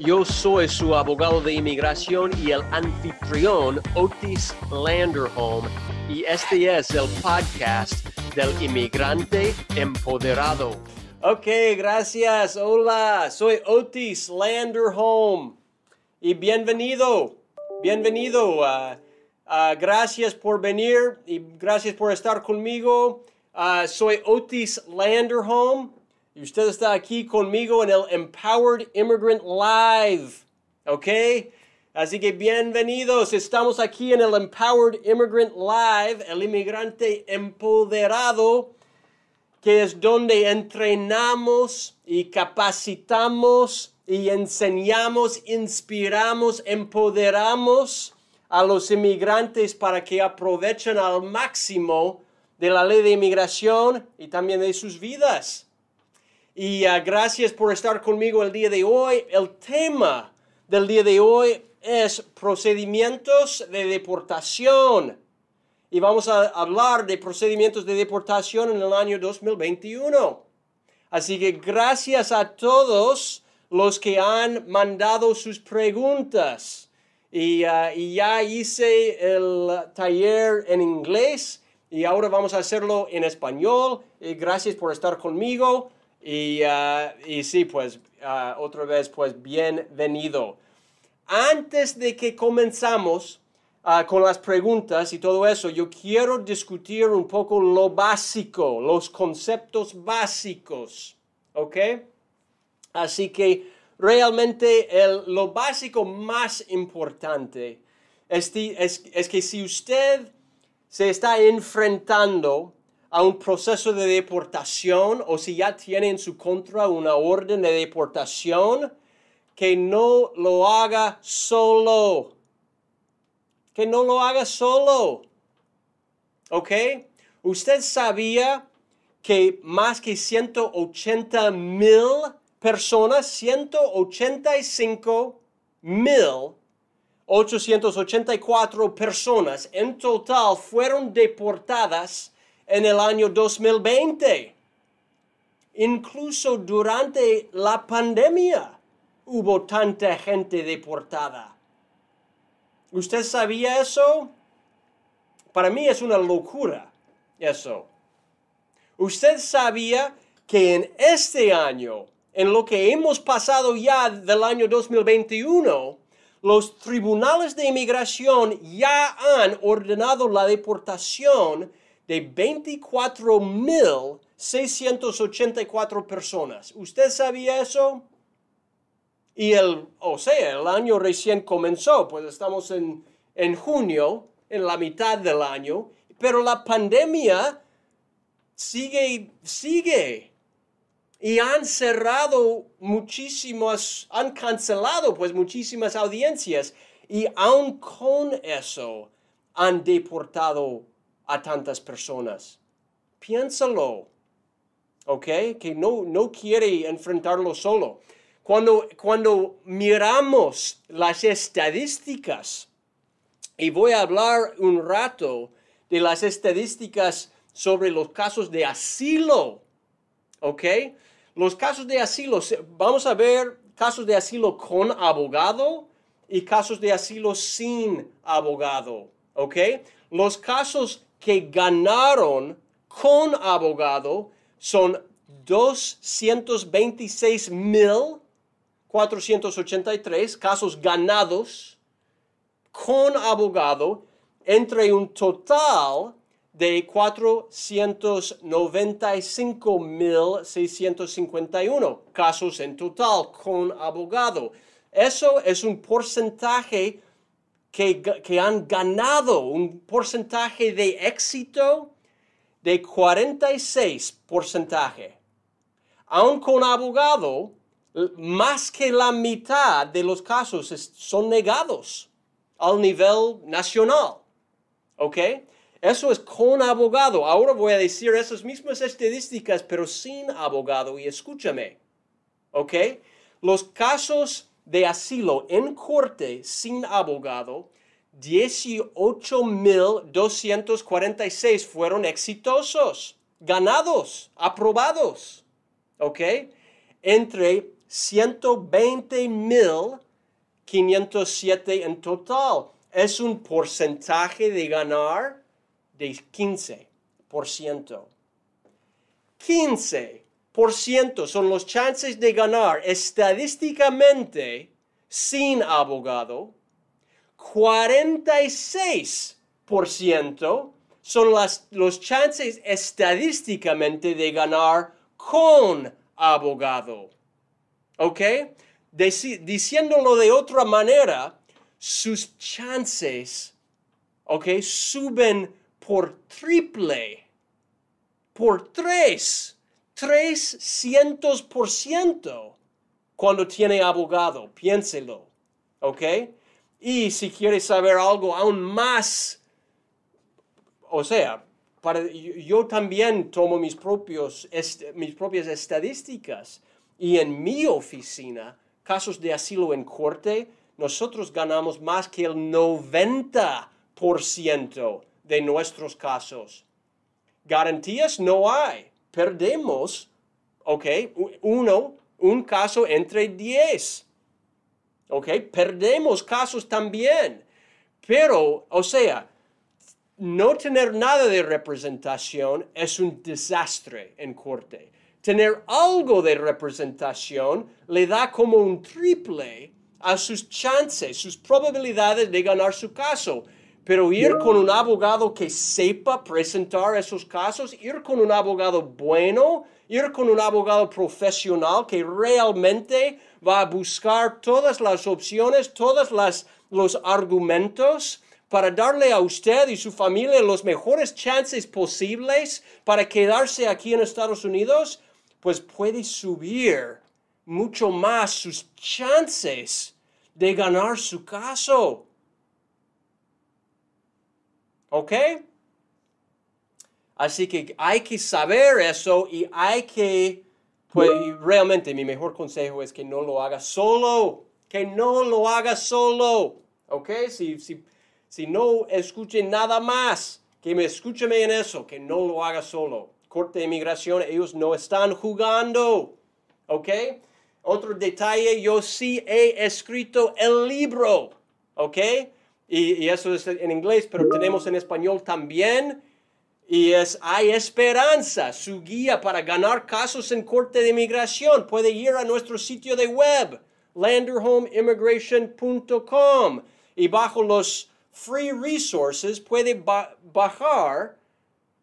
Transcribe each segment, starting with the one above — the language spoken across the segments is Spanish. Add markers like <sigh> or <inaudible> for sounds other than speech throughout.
Yo soy su abogado de inmigración y el anfitrión Otis Landerholm y este es el podcast del inmigrante empoderado. Ok, gracias. Hola, soy Otis Landerholm y bienvenido, bienvenido. Uh, uh, gracias por venir y gracias por estar conmigo. Uh, soy Otis Landerholm. Y usted está aquí conmigo en el Empowered Immigrant Live. ¿Ok? Así que bienvenidos. Estamos aquí en el Empowered Immigrant Live, el inmigrante empoderado, que es donde entrenamos y capacitamos y enseñamos, inspiramos, empoderamos a los inmigrantes para que aprovechen al máximo de la ley de inmigración y también de sus vidas. Y uh, gracias por estar conmigo el día de hoy. El tema del día de hoy es procedimientos de deportación. Y vamos a hablar de procedimientos de deportación en el año 2021. Así que gracias a todos los que han mandado sus preguntas. Y, uh, y ya hice el taller en inglés y ahora vamos a hacerlo en español. Y gracias por estar conmigo. Y, uh, y sí, pues uh, otra vez, pues bienvenido. Antes de que comenzamos uh, con las preguntas y todo eso, yo quiero discutir un poco lo básico, los conceptos básicos, ¿ok? Así que realmente lo básico más importante es que si usted se está enfrentando a un proceso de deportación o si ya tiene en su contra una orden de deportación, que no lo haga solo. Que no lo haga solo. ¿Ok? Usted sabía que más que 180 mil personas, 185 mil 884 personas en total fueron deportadas en el año 2020. Incluso durante la pandemia hubo tanta gente deportada. ¿Usted sabía eso? Para mí es una locura eso. ¿Usted sabía que en este año, en lo que hemos pasado ya del año 2021, los tribunales de inmigración ya han ordenado la deportación de 24.684 personas. ¿Usted sabía eso? Y el, o sea, el año recién comenzó, pues estamos en, en junio, en la mitad del año, pero la pandemia sigue, sigue. Y han cerrado muchísimas, han cancelado pues muchísimas audiencias y aún con eso han deportado a tantas personas. Piénsalo, ¿ok? Que no, no quiere enfrentarlo solo. Cuando, cuando miramos las estadísticas, y voy a hablar un rato de las estadísticas sobre los casos de asilo, ¿ok? Los casos de asilo, vamos a ver casos de asilo con abogado y casos de asilo sin abogado, ¿ok? Los casos que ganaron con abogado son 226.483 casos ganados con abogado entre un total de 495.651 casos en total con abogado. Eso es un porcentaje que, han ganado un porcentaje de éxito de 46 porcentaje. Aun con abogado, más que la mitad de los casos son negados al nivel nacional. ¿Ok? Eso es con abogado. Ahora voy a decir esas mismas estadísticas, pero sin abogado. Y escúchame. ¿Ok? Los casos de asilo en corte sin abogado, 18.246 fueron exitosos, ganados, aprobados. ¿Ok? Entre 120.507 en total. Es un porcentaje de ganar de 15%. 15% son los chances de ganar estadísticamente sin abogado. 46% son las, los chances estadísticamente de ganar con abogado. ¿Ok? diciéndolo de otra manera, sus chances, ¿ok? Suben por triple, por tres, trescientos por ciento cuando tiene abogado. Piénselo, ¿ok? Y si quiere saber algo aún más, o sea, para, yo también tomo mis, propios, mis propias estadísticas y en mi oficina, casos de asilo en corte, nosotros ganamos más que el 90% de nuestros casos. Garantías no hay. Perdemos, ¿ok? Uno, un caso entre diez. ¿Ok? Perdemos casos también. Pero, o sea, no tener nada de representación es un desastre en corte. Tener algo de representación le da como un triple a sus chances, sus probabilidades de ganar su caso. Pero ir con un abogado que sepa presentar esos casos, ir con un abogado bueno, ir con un abogado profesional que realmente va a buscar todas las opciones, todos los argumentos para darle a usted y su familia los mejores chances posibles para quedarse aquí en Estados Unidos, pues puede subir mucho más sus chances de ganar su caso. ¿Ok? Así que hay que saber eso y hay que, pues realmente mi mejor consejo es que no lo haga solo, que no lo haga solo. ¿Ok? Si, si, si no escuchen nada más, que me escuchen en eso, que no lo haga solo. Corte de inmigración, ellos no están jugando. ¿Ok? Otro detalle, yo sí he escrito el libro. ¿Ok? Y, eso es en inglés, pero tenemos en español también. Y es Hay Esperanza, su guía para ganar casos en corte de inmigración. Puede ir a nuestro sitio de web, landerhomeimmigration.com, y bajo los free resources puede bajar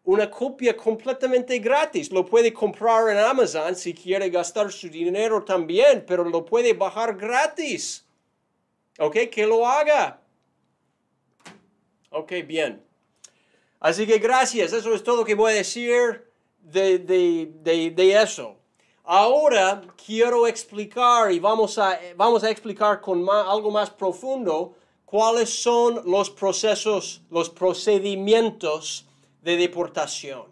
una copia completamente gratis. Lo puede comprar en Amazon si quiere gastar su dinero también, pero lo puede bajar gratis. ¿Ok? Que lo haga. Ok, bien. Así que gracias, eso es todo que voy a decir de, eso. Ahora quiero explicar y vamos a, vamos a explicar con algo más profundo cuáles son los procesos, los procedimientos de deportación.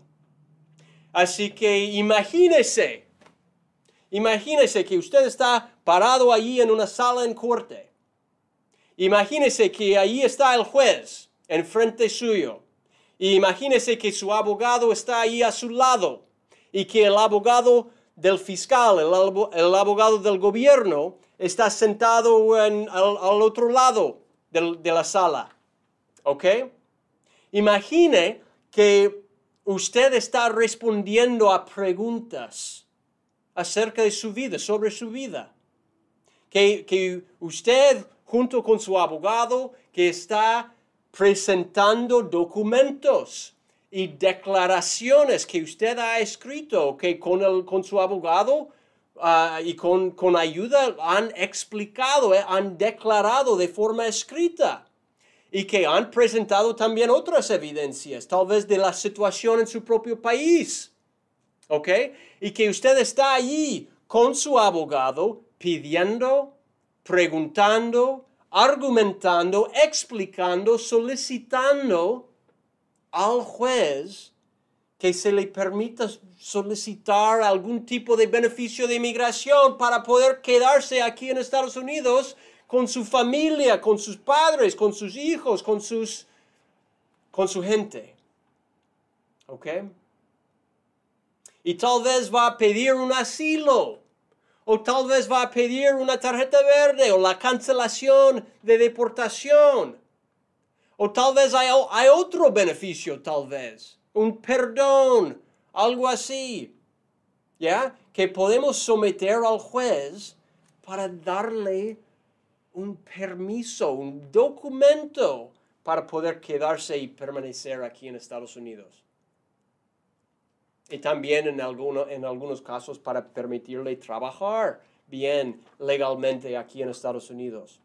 Así que imagínese, imagínese que usted está parado allí en una sala en corte. Imagínese que ahí está el juez enfrente suyo. Y imagínese que su abogado está ahí a su lado y que el abogado del fiscal, el, abogado del gobierno, está sentado al, otro lado de la sala. ¿Ok? Imagine que usted está respondiendo a preguntas acerca de su vida, sobre su vida. Que, que usted, junto con su abogado, que está presentando documentos y declaraciones que usted ha escrito, que con, el, con su abogado ah, y con, con, ayuda han explicado, eh, han declarado de forma escrita y que han presentado también otras evidencias, tal vez de la situación en su propio país. ¿Ok? Y que usted está allí con su abogado pidiendo, preguntando, argumentando, explicando, solicitando al juez que se le permita solicitar algún tipo de beneficio de inmigración para poder quedarse aquí en Estados Unidos con su familia, con sus padres, con sus hijos, con sus con su gente. ¿Ok? Y tal vez va a pedir un asilo. O tal vez va a pedir una tarjeta verde o la cancelación de deportación. O tal vez hay, otro beneficio, tal vez. Un perdón, algo así. ¿Ya? Que podemos someter al juez para darle un permiso, un documento para poder quedarse y permanecer aquí en Estados Unidos. Y también en, en algunos casos para permitirle trabajar bien legalmente aquí en Estados Unidos.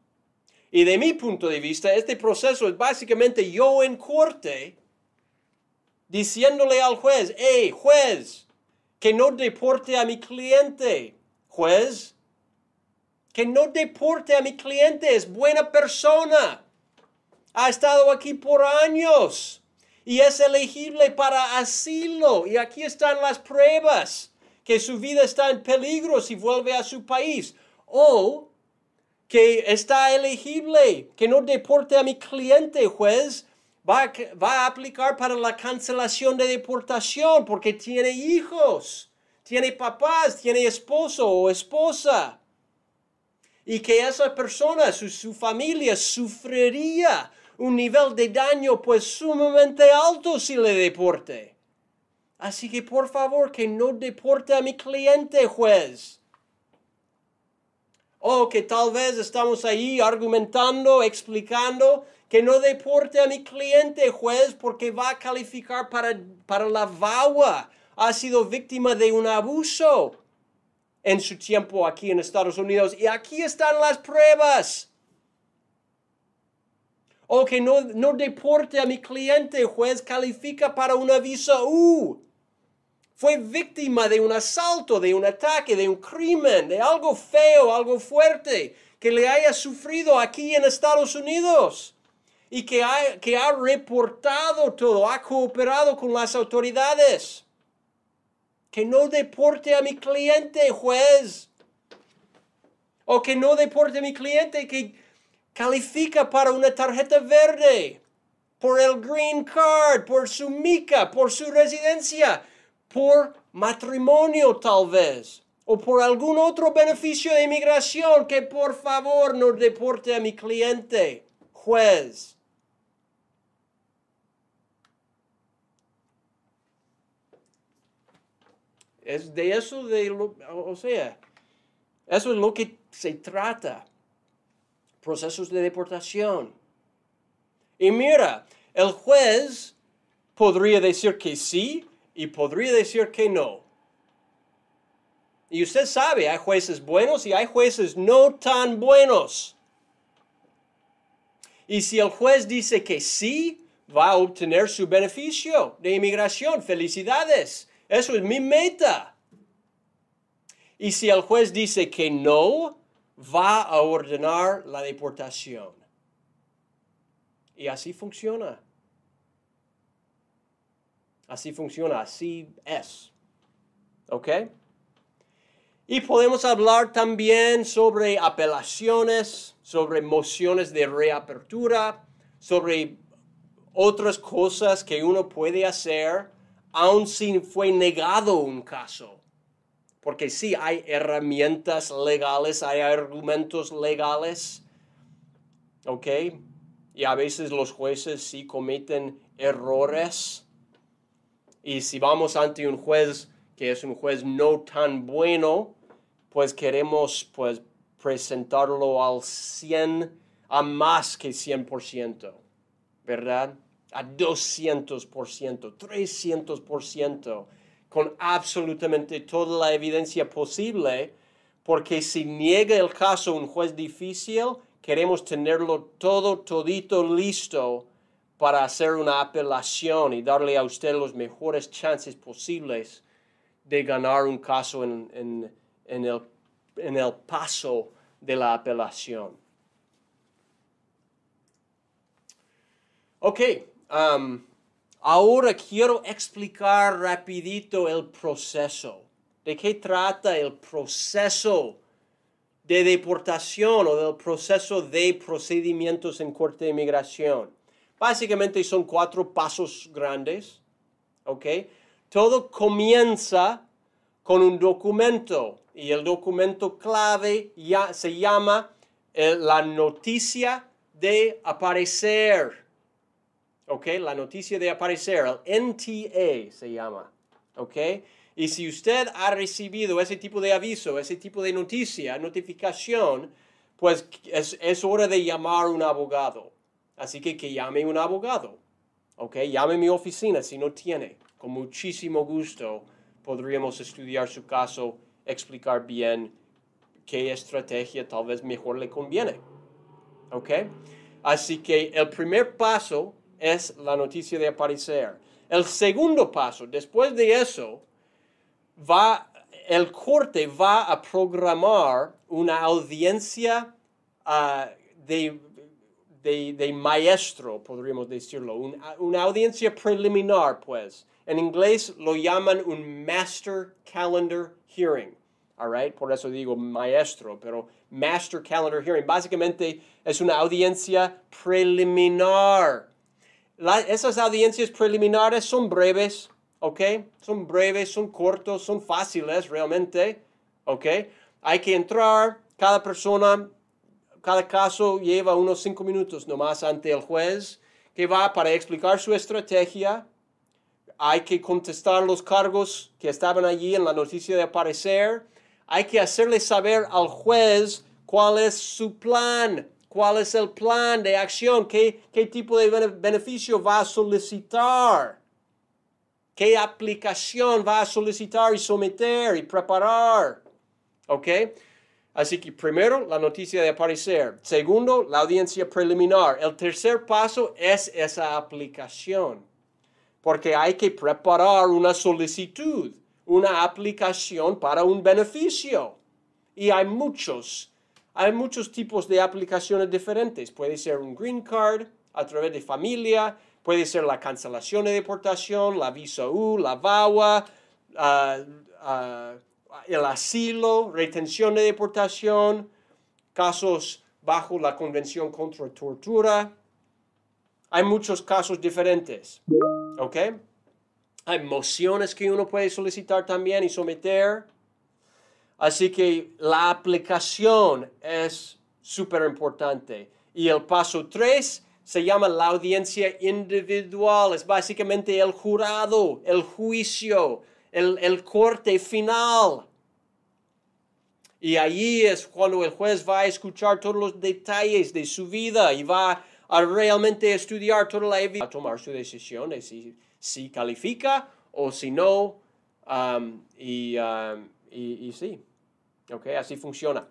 Y de mi punto de vista, este proceso es básicamente yo en corte diciéndole al juez, hey, juez, que no deporte a mi cliente. Juez, que no deporte a mi cliente, es buena persona ha estado aquí por años y es elegible para asilo. Y aquí están las pruebas que su vida está en peligro si vuelve a su país. O que está elegible, que no deporte a mi cliente, juez. Va a, va a aplicar para la cancelación de deportación porque tiene hijos, tiene papás, tiene esposo o esposa y que esa persona, su, su, familia, sufriría un nivel de daño pues sumamente alto si le deporte. Así que por favor que no deporte a mi cliente, juez. O que tal vez estamos ahí argumentando, explicando que no deporte a mi cliente, juez, porque va a calificar para, para la VAWA. Ha sido víctima de un abuso en su tiempo aquí en Estados Unidos. Y aquí están las pruebas o que no, no deporte a mi cliente, juez califica para una visa U. Fue víctima de un asalto, de un ataque, de un crimen, de algo feo, algo fuerte que le haya sufrido aquí en Estados Unidos y que ha, que ha reportado todo, ha cooperado con las autoridades. Que no deporte a mi cliente, juez. O que no deporte a mi cliente que califica para una tarjeta verde, por el green card, por su mica, por su residencia, por matrimonio tal vez, o por algún otro beneficio de inmigración que por favor no deporte a mi cliente, juez. Es de eso de o sea, eso es lo que se trata procesos de deportación. Y mira, el juez podría decir que sí y podría decir que no. Y usted sabe, hay jueces buenos y hay jueces no tan buenos. Y si el juez dice que sí, va a obtener su beneficio de inmigración. Felicidades. Eso es mi meta. Y si el juez dice que no, va a ordenar la deportación. Y así funciona. Así funciona, así es. ¿Ok? Y podemos hablar también sobre apelaciones, sobre mociones de reapertura, sobre otras cosas que uno puede hacer aun si fue negado un caso. Porque sí, hay herramientas legales, hay argumentos legales, ¿ok? Y a veces los jueces sí cometen errores. Y si vamos ante un juez que es un juez no tan bueno, pues queremos pues presentarlo al 100, a más que 100%, ¿verdad? A 200%, 300% con absolutamente toda la evidencia posible, porque si niega el caso un juez difícil, queremos tenerlo todo, todito listo para hacer una apelación y darle a usted los mejores chances posibles de ganar un caso en, el, paso de la apelación. Ok, um, Ahora quiero explicar rapidito el proceso. ¿De qué trata el proceso de deportación o del proceso de procedimientos en corte de inmigración? Básicamente son cuatro pasos grandes. Todo comienza con un documento y el documento clave ya se llama eh, la noticia de aparecer. ¿Ok? La noticia de aparecer, el NTA se llama, ¿ok? Y si usted ha recibido ese tipo de aviso, ese tipo de noticia, notificación, pues es, es hora de llamar a un abogado. Así que que llame un abogado, ¿ok? Llame a mi oficina si no tiene. Con muchísimo gusto podríamos estudiar su caso, explicar bien qué estrategia tal vez mejor le conviene, ¿ok? Así que el primer paso es la noticia de aparecer. El segundo paso, después de eso, va, el corte va a programar una audiencia ah, de, de, maestro, podríamos decirlo, una audiencia preliminar, pues. En inglés lo llaman un Master Calendar Hearing. All Por eso digo maestro, pero Master Calendar Hearing básicamente es una audiencia preliminar esas audiencias preliminares son breves, ¿ok? Son breves, son cortos, son fáciles realmente, ¿ok? Hay que entrar, cada persona, cada caso lleva unos cinco minutos nomás ante el juez que va para explicar su estrategia. Hay que contestar los cargos que estaban allí en la noticia de aparecer. Hay que hacerle saber al juez cuál es su plan cuál es el plan de acción, qué, qué tipo de beneficio va a solicitar, qué aplicación va a solicitar y someter y preparar. ¿Ok? Así que primero, la noticia de aparecer. Segundo, la audiencia preliminar. El tercer paso es esa aplicación. Porque hay que preparar una solicitud, una aplicación para un beneficio. Y hay muchos hay muchos tipos de aplicaciones diferentes. Puede ser un green card a través de familia, puede ser la cancelación de deportación, la visa U, la VAWA, ah, ah, el asilo, retención de deportación, casos bajo la Convención contra Tortura. Hay muchos casos diferentes. ¿Ok? Hay mociones que uno puede solicitar también y someter. Así que la aplicación es súper importante. Y el paso 3 se llama la audiencia individual. Es básicamente el jurado, el juicio, el, el corte final. Y allí es cuando el juez va a escuchar todos los detalles de su vida y va a realmente estudiar toda la evidencia, a tomar su decisión de si, si califica o si no. Um, um, y, y sí. ¿Ok? Así funciona.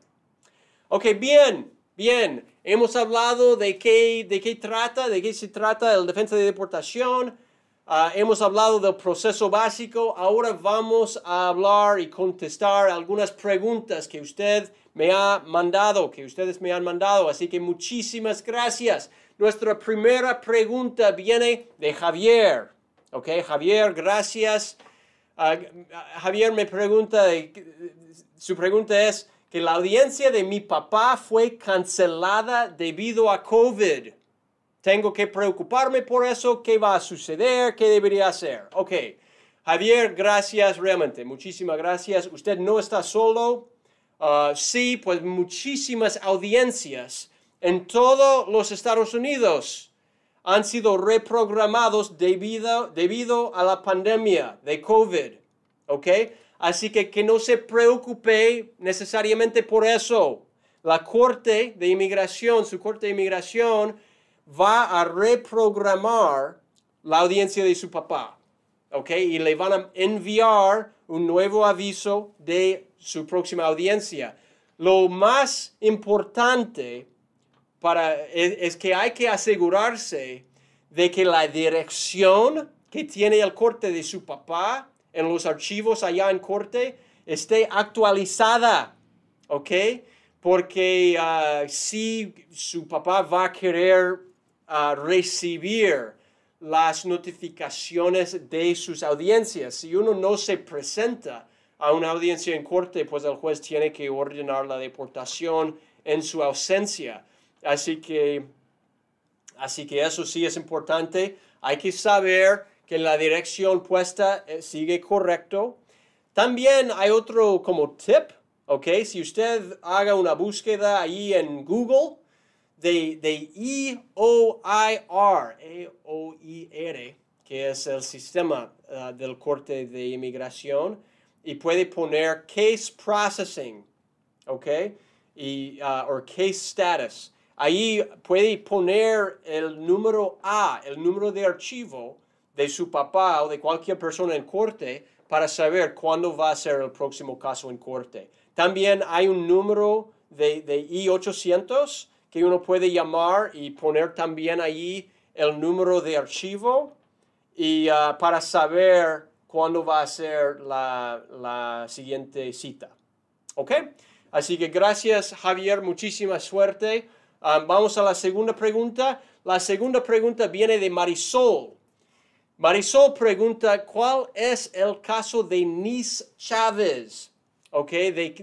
Ok, bien, bien. Hemos hablado de qué, de qué trata, de qué se trata el defensa de deportación. Ah, hemos hablado del proceso básico. Ahora vamos a hablar y contestar algunas preguntas que usted me ha mandado, que ustedes me han mandado. Así que muchísimas gracias. Nuestra primera pregunta viene de Javier. Ok, Javier, gracias. Ah, Javier me pregunta su pregunta es que la audiencia de mi papá fue cancelada debido a COVID. Tengo que preocuparme por eso. ¿Qué va a suceder? ¿Qué debería hacer? Ok. Javier, gracias realmente. Muchísimas gracias. Usted no está solo. Uh, sí, pues muchísimas audiencias en todos los Estados Unidos han sido reprogramados debido, debido a la pandemia de COVID. ¿Ok? Así que que no se preocupe necesariamente por eso. La Corte de Inmigración, su Corte de Inmigración, va a reprogramar la audiencia de su papá. ¿Ok? Y le van a enviar un nuevo aviso de su próxima audiencia. Lo más importante para, es, es que hay que asegurarse de que la dirección que tiene el corte de su papá en los archivos allá en corte esté actualizada, ¿ok? Porque uh, si su papá va a querer uh, recibir las notificaciones de sus audiencias. Si uno no se presenta a una audiencia en corte, pues el juez tiene que ordenar la deportación en su ausencia. Así que, así que eso sí es importante. Hay que saber que la dirección puesta eh, sigue correcto. También hay otro como tip, ¿ok? Si usted haga una búsqueda ahí en Google de, de EOIR, E-O-I-R, que es el sistema uh, del corte de inmigración, y puede poner case processing, ¿ok? Y, uh, o case status. Ahí puede poner el número A, el número de archivo de su papá o de cualquier persona en corte para saber cuándo va a ser el próximo caso en corte. También hay un número de, de I-800 que uno puede llamar y poner también ahí el número de archivo y uh, para saber cuándo va a ser la, la siguiente cita. ¿Ok? Así que gracias Javier, muchísima suerte. Um, vamos a la segunda pregunta. La segunda pregunta viene de Marisol. Marisol pregunta, ¿cuál es el caso de Nis Chávez? Ok, de,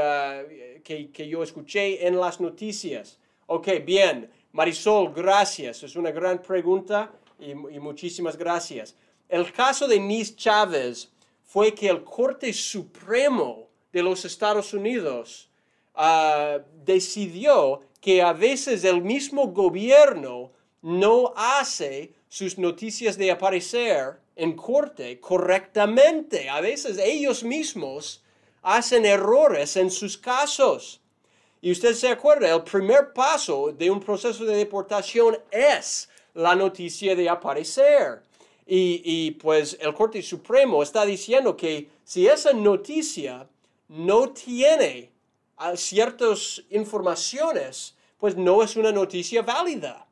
uh, que, que, yo escuché en las noticias. Ok, bien. Marisol, gracias. Es una gran pregunta y, y muchísimas gracias. El caso de Nis Chávez fue que el Corte Supremo de los Estados Unidos uh, decidió que a veces el mismo gobierno no hace sus noticias de aparecer en corte correctamente. A veces ellos mismos hacen errores en sus casos. Y usted se acuerda, el primer paso de un proceso de deportación es la noticia de aparecer. Y, pues el Corte Supremo está diciendo que si esa noticia no tiene ah, ciertas informaciones, pues no es una noticia válida.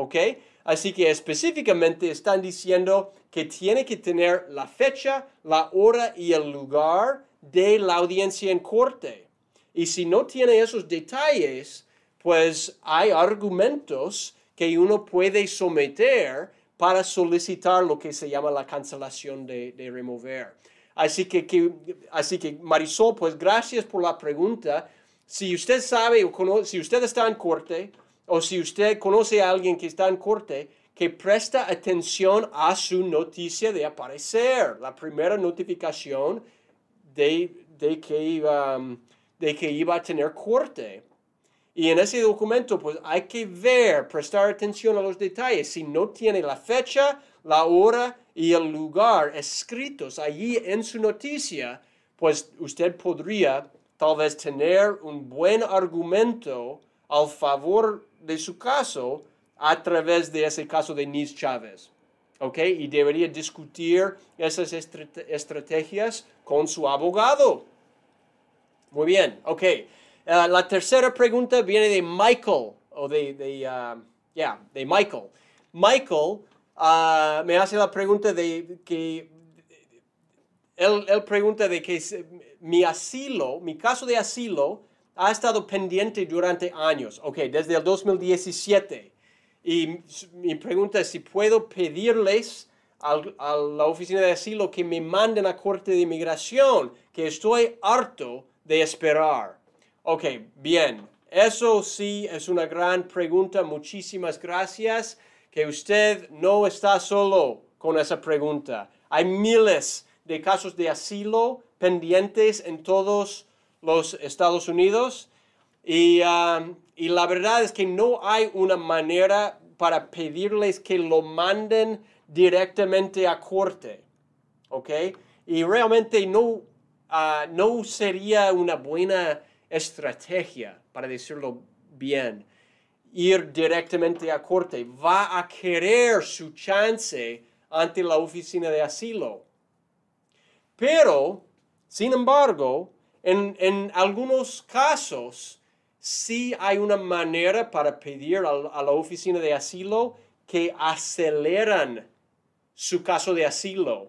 ¿Ok? Así que específicamente están diciendo que tiene que tener la fecha, la hora y el lugar de la audiencia en corte. Y si no tiene esos detalles, pues hay argumentos que uno puede someter para solicitar lo que se llama la cancelación de, remover. Así que, así que Marisol, pues gracias por la pregunta. Si usted sabe o si usted está en corte o si usted conoce a alguien que está en corte, que presta atención a su noticia de aparecer, la primera notificación de, de que, iba, de que iba a tener corte. Y en ese documento, pues hay que ver, prestar atención a los detalles. Si no tiene la fecha, la hora y el lugar escritos allí en su noticia, pues usted podría tal vez tener un buen argumento al favor de su caso a través de ese caso de Nis Chávez. ¿Ok? Y debería discutir esas estrategias con su abogado. Muy bien, ok. Uh, la tercera pregunta viene de Michael, o de, de, uh, de Michael. Michael uh, me hace la pregunta de que, él pregunta de que mi asilo, mi caso de asilo, ha estado pendiente durante años, ok, desde el 2017. Y mi pregunta es si puedo pedirles a la oficina de asilo que me manden a corte de inmigración, que estoy harto de esperar. Ok, bien. Eso sí es una gran pregunta. Muchísimas gracias. Que usted no está solo con esa pregunta. Hay miles de casos de asilo pendientes en todos los Estados Unidos y, um, y la verdad es que no hay una manera para pedirles que lo manden directamente a corte. ¿Ok? Y realmente no, uh, no sería una buena estrategia, para decirlo bien, ir directamente a corte. Va a querer su chance ante la oficina de asilo. Pero, sin embargo, en, en algunos casos, sí hay una manera para pedir a, a, la oficina de asilo que aceleran su caso de asilo.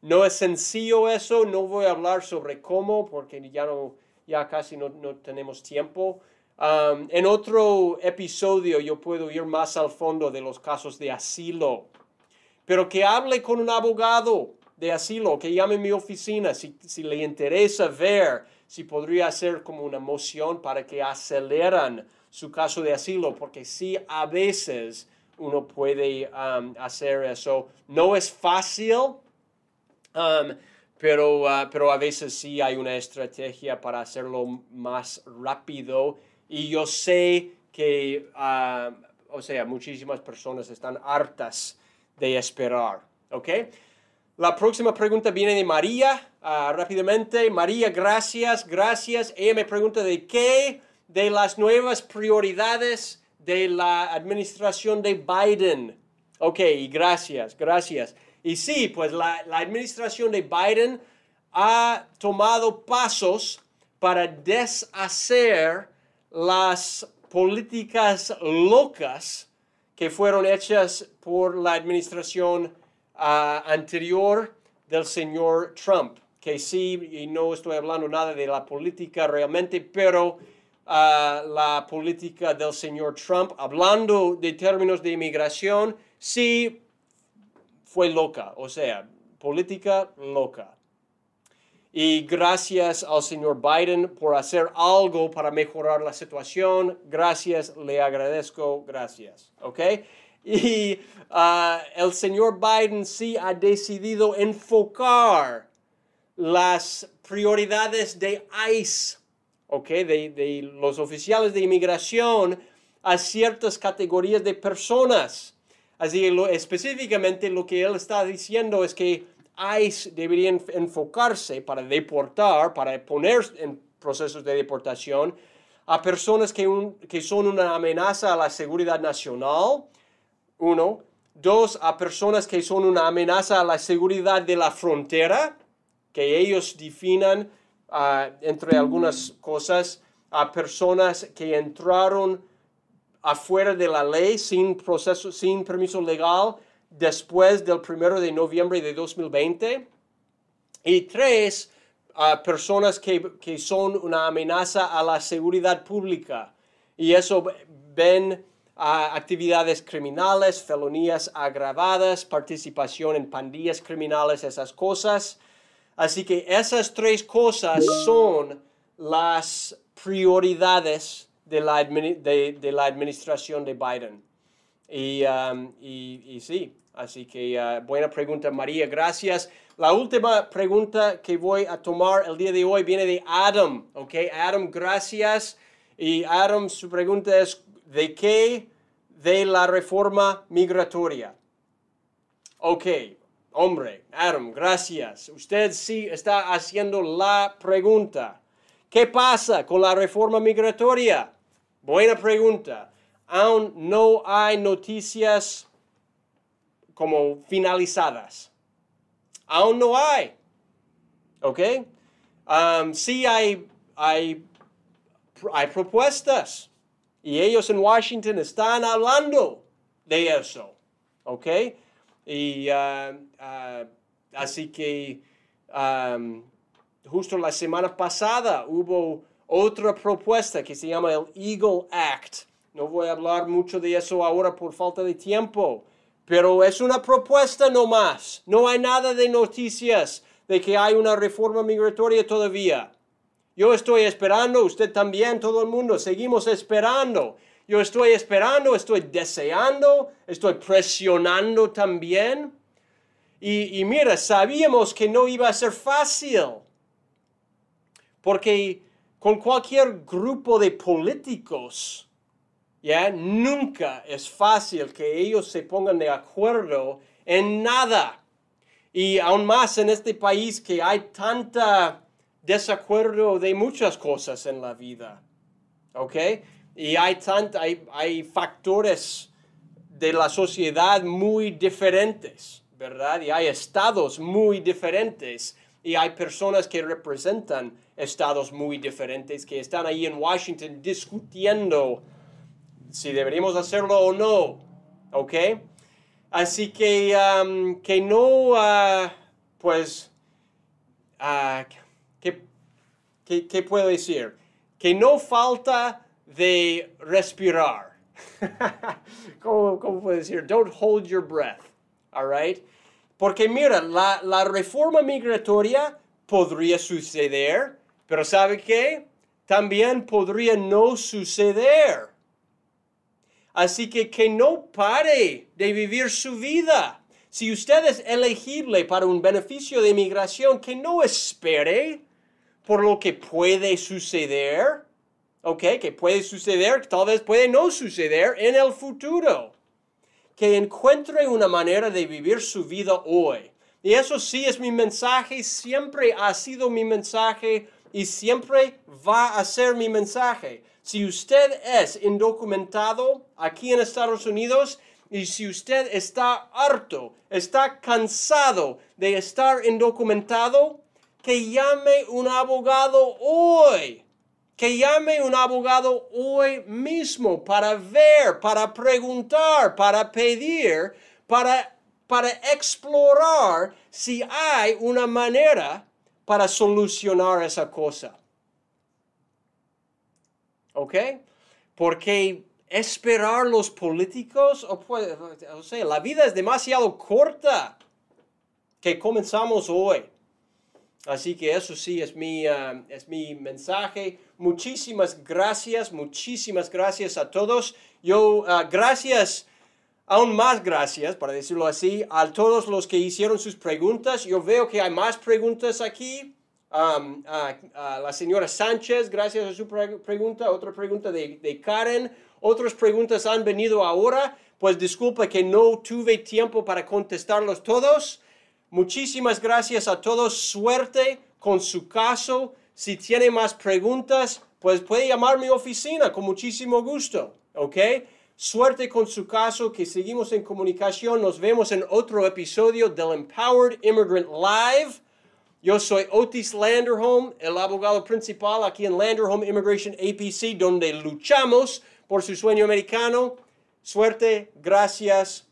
No es sencillo eso, no voy a hablar sobre cómo porque ya no ya casi no, no tenemos tiempo. Um, en otro episodio yo puedo ir más al fondo de los casos de asilo, pero que hable con un abogado de asilo, que llame mi oficina si, si le interesa ver si podría hacer como una moción para que aceleran su caso de asilo, porque sí a veces uno puede um, hacer eso. No es fácil, um, pero, uh, pero a veces sí hay una estrategia para hacerlo más rápido. Y yo sé que, uh, o sea, muchísimas personas están hartas de esperar. ¿Ok? La próxima pregunta viene de María. Uh, rápidamente, María, gracias, gracias. Ella me pregunta de qué de las nuevas prioridades de la administración de Biden. Ok, gracias, gracias. Y sí, pues la, la administración de Biden ha tomado pasos para deshacer las políticas locas que fueron hechas por la administración uh, anterior del señor Trump. Que sí, y no estoy hablando nada de la política realmente, pero la política del señor Trump, hablando de términos de inmigración, sí fue loca, o sea, política loca. Y gracias al señor Biden por hacer algo para mejorar la situación. Gracias, le agradezco, gracias. ¿Ok? Y uh, el señor Biden sí ha decidido enfocar las prioridades de ICE de, los oficiales de inmigración a ciertas categorías de personas. Así que específicamente lo que él está diciendo es que ICE debería enfocarse para deportar, para poner en procesos de deportación a personas que, que son una amenaza a la seguridad nacional, uno. Dos, a personas que son una amenaza a la seguridad de la frontera, que ellos definan entre algunas cosas, a personas que entraron afuera de la ley sin proceso, sin permiso legal después del primero de noviembre de 2020. Y tres, a personas que, que, son una amenaza a la seguridad pública. Y eso ven actividades criminales, felonías agravadas, participación en pandillas criminales, esas cosas. Así que esas tres cosas son las prioridades de la, de, la administración de Biden. Y, um, y, sí, así que uh, buena pregunta María, gracias. La última pregunta que voy a tomar el día de hoy viene de Adam, ¿ok? Adam, gracias. Y Adam, su pregunta es, ¿de qué? De la reforma migratoria. Ok, Hombre, Adam, gracias. Usted sí está haciendo la pregunta. ¿Qué pasa con la reforma migratoria? Buena pregunta. Aún no hay noticias como finalizadas. Aún no hay. ¿Ok? Um, sí hay, hay, hay propuestas. Y ellos en Washington están hablando de eso. ¿Ok? Y ah, ah, así que justo la semana pasada hubo otra propuesta que se llama el Eagle Act. No voy a hablar mucho de eso ahora por falta de tiempo, pero es una propuesta no más. No hay nada de noticias de que hay una reforma migratoria todavía. Yo estoy esperando, usted también, todo el mundo, seguimos esperando. Yo estoy esperando, estoy deseando, estoy presionando también. Y, mira, sabíamos que no iba a ser fácil. Porque con cualquier grupo de políticos, ¿ya? Nunca es fácil que ellos se pongan de acuerdo en nada. Y aún más en este país que hay tanta desacuerdo de muchas cosas en la vida. ¿Ok? Y hay, hay, hay factores de la sociedad muy diferentes, ¿verdad? Y hay estados muy diferentes y hay personas que representan estados muy diferentes que están ahí en Washington discutiendo si deberíamos hacerlo o no, ¿ok? Así que, um, que no, uh, pues, uh, ¿qué, qué, qué puedo decir? Que no falta de respirar. <laughs> ¿Cómo, ¿Cómo puedo decir? Don't hold your breath. all right? Porque mira, la, la reforma migratoria podría suceder, pero ¿sabe qué? También podría no suceder. Así que que no pare de vivir su vida. Si usted es elegible para un beneficio de inmigración, que no espere por lo que puede suceder, ¿ok? Que puede suceder, tal vez puede no suceder en el futuro. Que encuentre una manera de vivir su vida hoy. Y eso sí es mi mensaje, siempre ha sido mi mensaje y siempre va a ser mi mensaje. Si usted es indocumentado aquí en Estados Unidos y si usted está harto, está cansado de estar indocumentado, que llame un abogado hoy. Que llame un abogado hoy mismo para ver, para preguntar, para pedir, para, para explorar si hay una manera para solucionar esa cosa. ¿Ok? Porque esperar los políticos, o, o sea, la vida es demasiado corta que comenzamos hoy. Así que eso sí es mi, uh, es mi mensaje. Muchísimas gracias, muchísimas gracias a todos. Yo, uh, gracias, aún más gracias, para decirlo así, a todos los que hicieron sus preguntas. Yo veo que hay más preguntas aquí. Um, a, la señora Sánchez, gracias a su pregunta. Otra pregunta de, de Karen. Otras preguntas han venido ahora. Pues disculpa que no tuve tiempo para contestarlos todos. Muchísimas gracias a todos. Suerte con su caso. Si tiene más preguntas, pues puede llamar a mi oficina con muchísimo gusto. ¿Ok? Suerte con su caso, que seguimos en comunicación. Nos vemos en otro episodio del Empowered Immigrant Live. Yo soy Otis Landerholm, el abogado principal aquí en Landerholm Immigration APC, donde luchamos por su sueño americano. Suerte, gracias.